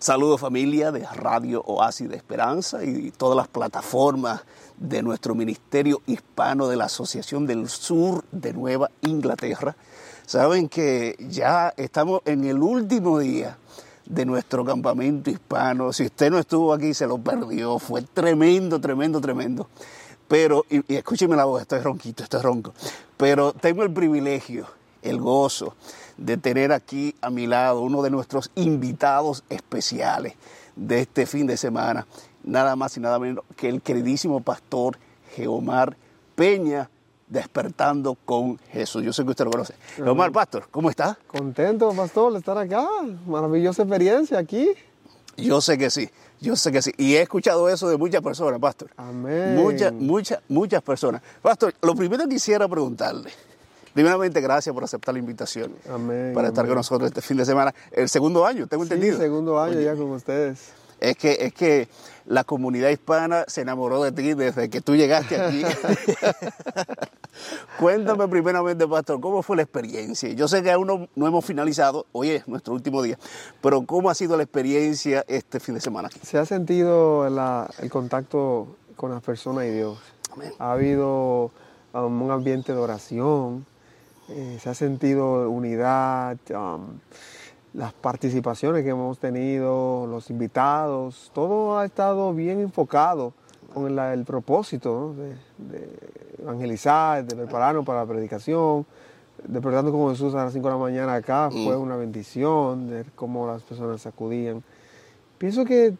Saludos familia de Radio Oasis de Esperanza y todas las plataformas de nuestro Ministerio Hispano de la Asociación del Sur de Nueva Inglaterra. Saben que ya estamos en el último día de nuestro campamento hispano. Si usted no estuvo aquí, se lo perdió. Fue tremendo, tremendo, tremendo. Pero, y, y escúcheme la voz, estoy ronquito, estoy ronco. Pero tengo el privilegio, el gozo de tener aquí a mi lado uno de nuestros invitados especiales de este fin de semana, nada más y nada menos que el queridísimo pastor Geomar Peña, despertando con Jesús. Yo sé que usted lo conoce. Geomar, pastor, ¿cómo está? Contento, pastor, de estar acá. Maravillosa experiencia aquí. Yo sé que sí, yo sé que sí. Y he escuchado eso de muchas personas, pastor. Amén. Muchas, muchas, muchas personas. Pastor, lo primero que quisiera preguntarle, primeramente gracias por aceptar la invitación Amén. para estar amén. con nosotros este fin de semana. El segundo año, tengo Sí, entendido. segundo año ya con ustedes. Es que, es que la comunidad hispana se enamoró de ti desde que tú llegaste aquí. Cuéntame primeramente, Pastor, ¿cómo fue la experiencia? Yo sé que aún no, no hemos finalizado, hoy es nuestro último día, pero ¿cómo ha sido la experiencia este fin de semana aquí? Se ha sentido la- el contacto con las personas y Dios. Amén. Ha habido um, un ambiente de oración, eh, se ha sentido unidad, um, las participaciones que hemos tenido, los invitados, todo ha estado bien enfocado con la- el propósito ¿no? de, de evangelizar, de prepararnos para la predicación. Despertando con Jesús a las 5 de la mañana acá fue una bendición, ver cómo las personas acudían. Pienso que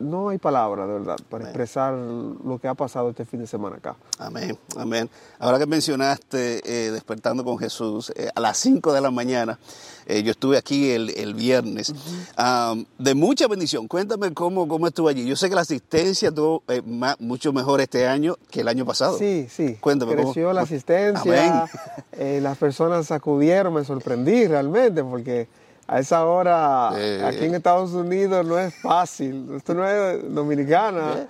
no hay palabra, de verdad, para Amén. expresar lo que ha pasado este fin de semana acá. Amén, amén. Ahora que mencionaste eh, Despertando con Jesús, eh, a las 5 de la mañana, eh, yo estuve aquí el, el viernes, Am, de mucha bendición. Cuéntame cómo, cómo estuvo allí. Yo sé que la asistencia estuvo eh, ma- mucho mejor este año que el año pasado. Sí, sí. Cuéntame, ¿cómo- Creció la asistencia, Amén. las personas acudieron, me sorprendí realmente, porque a esa hora Eh. aquí en Estados Unidos no es fácil. Esto no es dominicana.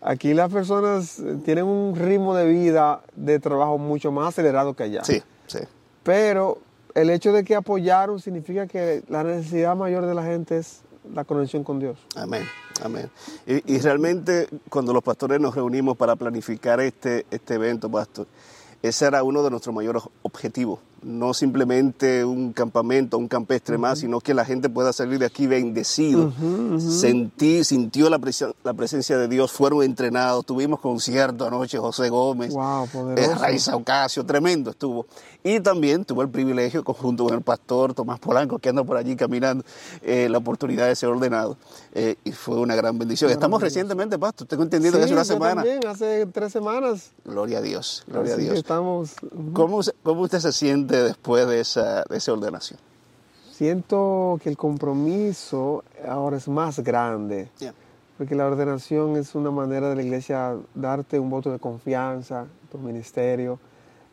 Aquí las personas tienen un ritmo de vida, de trabajo mucho más acelerado que allá. Sí, sí. Pero el hecho de que apoyaron significa que la necesidad mayor de la gente es la conexión con Dios. Amén, amén. Y, y realmente cuando los pastores nos reunimos para planificar este, este evento, pastor, ese era uno de nuestros mayores objetivos. No simplemente un campamento, un campestre más, sino que la gente pueda salir de aquí bendecido, sentir, sintió la, presen- la presencia de Dios, fueron entrenados, tuvimos concierto anoche, José Gómez, Wow, eh, Raiza Ocasio, tremendo estuvo. Y también tuve el privilegio, junto con el pastor Tomás Polanco, que anda por allí caminando, eh, la oportunidad de ser ordenado. eh, y fue una gran bendición. Estamos recientemente, pastor, tengo entendido que hace una semana. también, hace tres semanas. Gloria a Dios, gloria a Así Dios. estamos. ¿Cómo, se- ¿Cómo usted se siente después de esa, de esa ordenación? Siento que el compromiso ahora es más grande, porque la ordenación es una manera de la iglesia darte un voto de confianza, tu ministerio,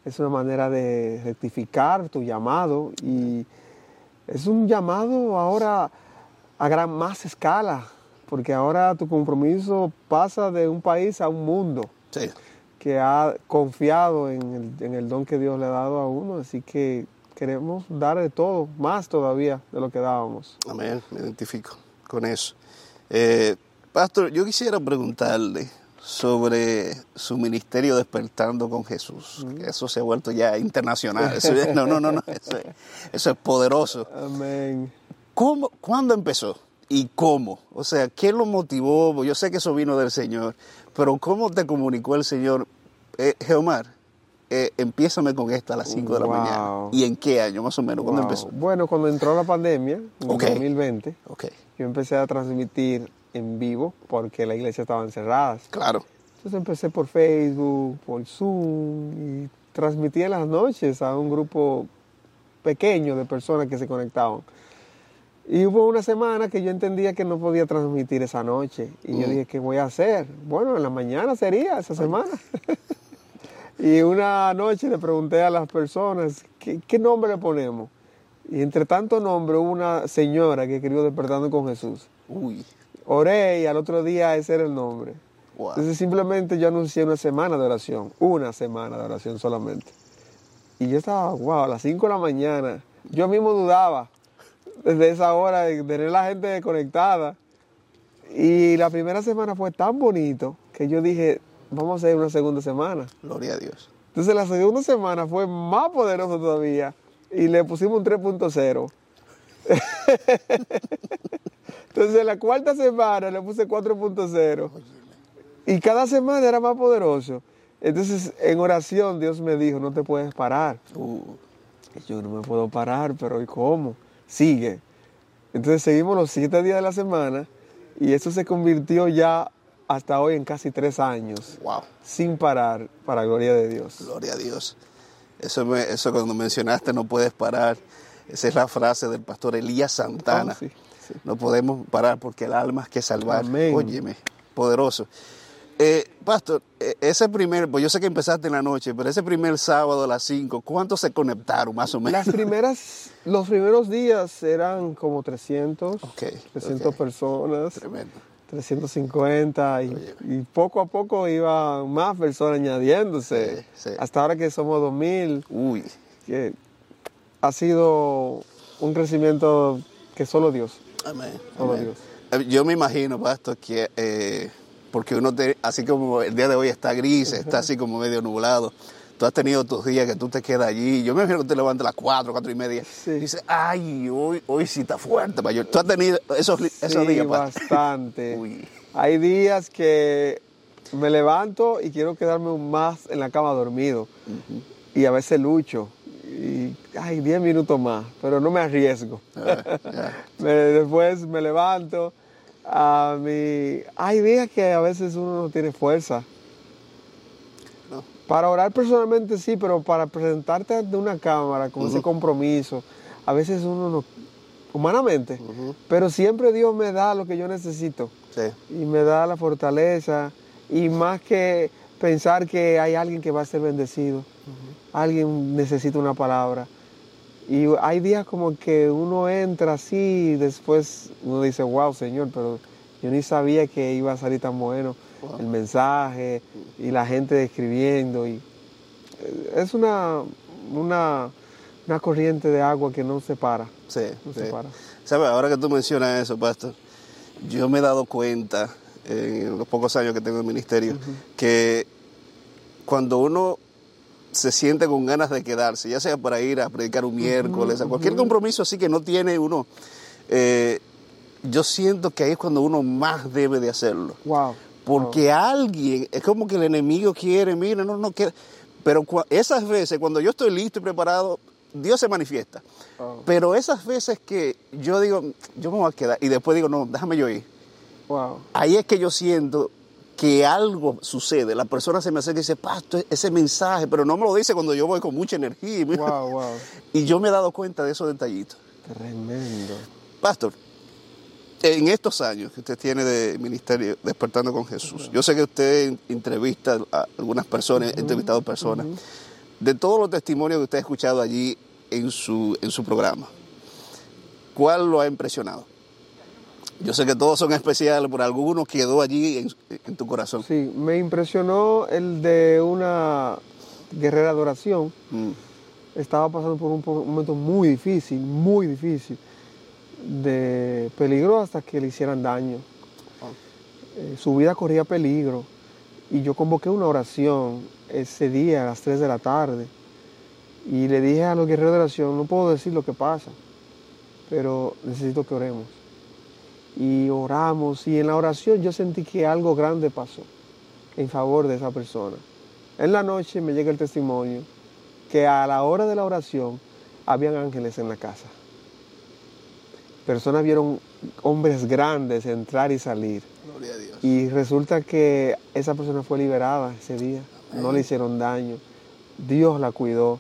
es una manera de rectificar tu llamado y es un llamado ahora a gran más escala, porque ahora tu compromiso pasa de un país a un mundo Sí. Que ha confiado en el, en el don que Dios le ha dado a uno, así que queremos dar de todo, más todavía de lo que dábamos. Amén, me identifico con eso. Eh, pastor, yo quisiera preguntarle sobre su ministerio Despertando con Jesús. que Eso se ha vuelto ya internacional. Eso no, no, no, no. Eso es, eso es poderoso. Amén. ¿Cómo, ¿Cuándo empezó? ¿Y cómo? O sea, ¿qué lo motivó? Yo sé que eso vino del Señor, pero ¿cómo te comunicó el Señor? Eh, Geomar, eh, empiézame con esta a las 5 de la Wow. mañana. ¿Y en qué año más o menos? ¿Cuándo Wow. empezó? Bueno, cuando entró la pandemia, en Ok. 2020, Ok, yo empecé a transmitir en vivo porque la iglesia estaba encerrada. claro. Entonces empecé por Facebook, por Zoom y transmitía en las noches a un grupo pequeño de personas que se conectaban. Y hubo una semana que yo entendía que no podía transmitir esa noche. Y yo Mm. dije, ¿qué voy a hacer? Bueno, en la mañana sería esa semana. y una noche le pregunté a las personas, ¿qué, qué nombre le ponemos? Y entre tanto nombre hubo una señora que escribió Despertando con Jesús. Uy, Oré y al otro día ese era el nombre. wow. Entonces simplemente yo anuncié una semana de oración, una semana de oración solamente. Y yo estaba, wow, a las 5 de la mañana, yo mismo dudaba. Desde esa hora de tener la gente conectada. Y la primera semana fue tan bonito que yo dije, vamos a hacer una segunda semana. Gloria a Dios. Entonces la segunda semana fue más poderoso todavía y le pusimos un 3.0. Entonces la cuarta semana le puse 4.0 y cada semana era más poderoso. Entonces en oración Dios me dijo, no te puedes parar. Uh, yo no me puedo parar, pero ¿y cómo? Sigue. Entonces seguimos los siete días de la semana y eso se convirtió ya hasta hoy en casi tres años, wow. sin parar, para gloria de Dios. Gloria a Dios. Eso, me- eso cuando mencionaste no puedes parar. Esa es la frase del pastor Elías Santana. Oh, sí, sí. No podemos parar porque el alma es que salvar. Amén. Óyeme, poderoso. Eh, pastor, eh, ese primer, pues yo sé que empezaste en la noche, pero ese primer sábado a las 5, ¿cuántos se conectaron más o menos? Las primeras, los primeros días eran como 300, Ok, 300 ok. personas, Tremendo. 350 y, y poco a poco iban más personas añadiéndose. Sí, sí. Hasta ahora que somos 2000, Uy, que ha sido un crecimiento que solo Dios. amén. Solo amén. Dios. Eh, Yo me imagino, pastor, que eh, porque uno, te, así como el día de hoy está gris, está así como medio nublado, tú has tenido tus días que tú te quedas allí. Yo me imagino que te levantas a las 4, 4 y media. Sí. Y dices, ay, hoy, hoy sí está fuerte, mayor. Tú has tenido esos, li- esos Sí, días, pastor. bastante. Uy. Hay días que me levanto y quiero quedarme más en la cama dormido. Y a veces lucho. Y, ay, 10 minutos más, pero no me arriesgo. Ah. Me- después me levanto. A mi... Hay días que a veces uno no tiene fuerza. No. Para orar personalmente sí, pero para presentarte ante una cámara con ese compromiso, a veces uno no, humanamente, pero siempre Dios me da lo que yo necesito Sí. y me da la fortaleza y más que pensar que hay alguien que va a ser bendecido, alguien necesita una palabra. Y hay días como que uno entra así y después uno dice, wow, Señor, pero yo ni sabía que iba a salir tan bueno Wow. el mensaje y la gente escribiendo. Y eh, es una, una, una corriente de agua que no se para. Sí, No sí. se para. ¿Sabes? Ahora que tú mencionas eso, Pastor, yo me he dado cuenta en los pocos años que tengo en el ministerio que cuando uno se siente con ganas de quedarse, ya sea para ir a predicar un miércoles, a cualquier compromiso así que no tiene uno, eh, yo siento que ahí es cuando uno más debe de hacerlo. Wow. Porque alguien, es como que el enemigo quiere, mira, no, no quiere. Pero esas veces, cuando yo estoy listo y preparado, Dios se manifiesta. Wow. Pero esas veces que yo digo, yo me voy a quedar, y después digo, no, déjame yo ir. Wow. Ahí es que yo siento que algo sucede. La persona se me acerca y dice, Pastor, ese mensaje, pero no me lo dice cuando yo voy con mucha energía. y- Wow, wow. Y yo me he dado cuenta de esos detallitos. Tremendo. Pastor, en estos años que usted tiene de ministerio Despertando con Jesús, yo sé que usted entrevista a algunas personas, ha entrevistado personas, de todos los testimonios que usted ha escuchado allí en su, en su programa, ¿cuál lo ha impresionado? Yo sé que todos son especiales, pero alguno quedó allí en, en tu corazón. Sí, me impresionó el de una guerrera de oración. Mm, Estaba pasando por un, momento muy difícil, muy difícil, de peligro hasta que le hicieran daño. Eh, su vida corría peligro y yo convoqué una oración ese día a las 3 de la tarde y le dije a los guerreros de oración, no puedo decir lo que pasa, pero necesito que oremos. Y oramos y en la oración yo sentí que algo grande pasó en favor de esa persona. En la noche me llega el testimonio que a la hora de la oración habían ángeles en la casa. Personas vieron hombres grandes entrar y salir. Gloria a Dios. Y resulta que esa persona fue liberada ese día. No le hicieron daño. Dios la cuidó.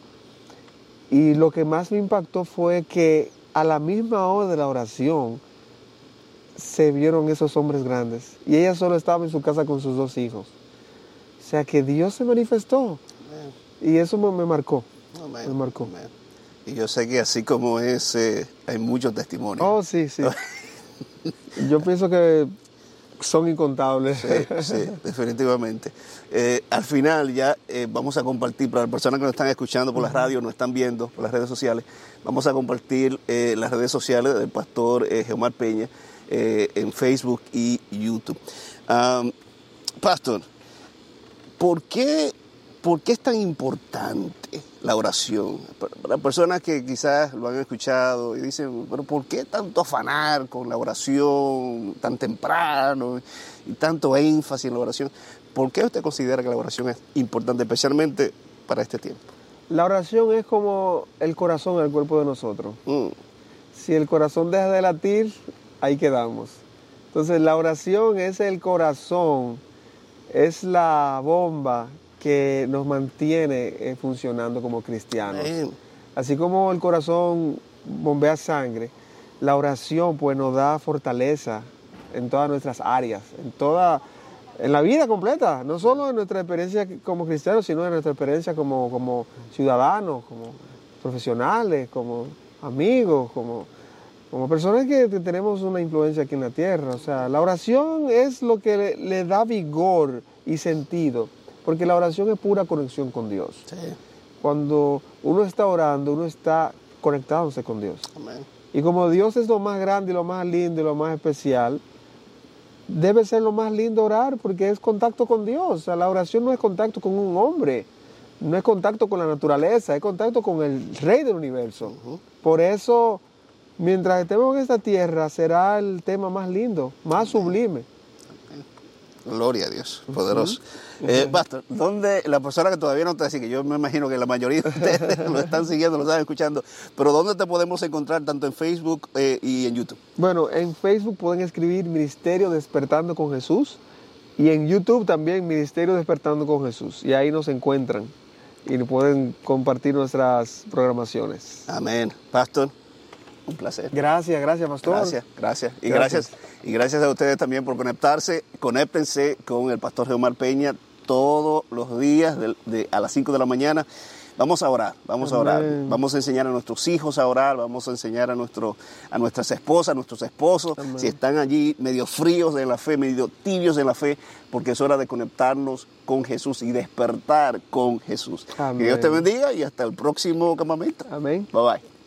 Y lo que más me impactó fue que a la misma hora de la oración se vieron esos hombres grandes. Y ella solo estaba en su casa con sus dos hijos. O sea que Dios se manifestó. Y eso me, me marcó. Me marcó. Y yo sé que así como ese, hay muchos testimonios. Oh, sí, sí. Yo pienso que Son incontables. Sí, sí, definitivamente. Eh, al final ya eh, vamos a compartir, para las personas que nos están escuchando por la radio, nos están viendo por las redes sociales, vamos a compartir eh, las redes sociales del pastor Geomar Peña en Facebook y YouTube. pastor, ¿por qué ¿Por qué es tan importante la oración? Para personas que quizás lo han escuchado y dicen, pero ¿por qué tanto afanar con la oración tan temprano y tanto énfasis en la oración? ¿Por qué usted considera que la oración es importante, especialmente para este tiempo? La oración es como el corazón del cuerpo de nosotros. Mm. Si el corazón deja de latir, ahí quedamos. Entonces la oración es el corazón, es la bomba que nos mantiene eh, funcionando como cristianos. Así como el corazón bombea sangre, la oración pues nos da fortaleza en todas nuestras áreas, en toda en la vida completa, no solo en nuestra experiencia como cristianos, sino en nuestra experiencia como, como ciudadanos, como profesionales, como amigos, como, como personas que, tenemos una influencia aquí en la tierra. O sea, la oración es lo que le da vigor y sentido porque la oración es pura conexión con Dios. Cuando uno está orando, uno está conectándose con Dios. Y como Dios es lo más grande lo más lindo y lo más especial, debe ser lo más lindo orar porque es contacto con Dios. la oración no es contacto con un hombre, no es contacto con la naturaleza, es contacto con el Rey del universo. Por eso, mientras estemos en esta tierra, será el tema más lindo, más sublime. Gloria a Dios, poderoso. Eh, basta, ¿dónde la persona que todavía no te que yo me imagino que la mayoría de ustedes lo están siguiendo, lo están escuchando, pero ¿dónde te podemos encontrar tanto en Facebook eh, y en YouTube? Bueno, en Facebook pueden escribir Ministerio Despertando con Jesús y en YouTube también Ministerio Despertando con Jesús y ahí nos encuentran y pueden compartir nuestras programaciones. Amén. Pastor, un placer. Gracias, gracias, pastor. Gracias, gracias. Y gracias. y gracias a ustedes también por conectarse. Conéctense con el pastor Geomar Peña todos los días de, a las 5 de la mañana. Vamos a orar, vamos a orar. Vamos a enseñar a nuestros hijos a orar, vamos a enseñar a, nuestro, a nuestras esposas, a nuestros esposos, si están allí medio fríos de la fe, medio tibios de la fe, porque es hora de conectarnos con Jesús y despertar con Jesús. Que Dios te bendiga y hasta el próximo campamento. Amén. Bye bye.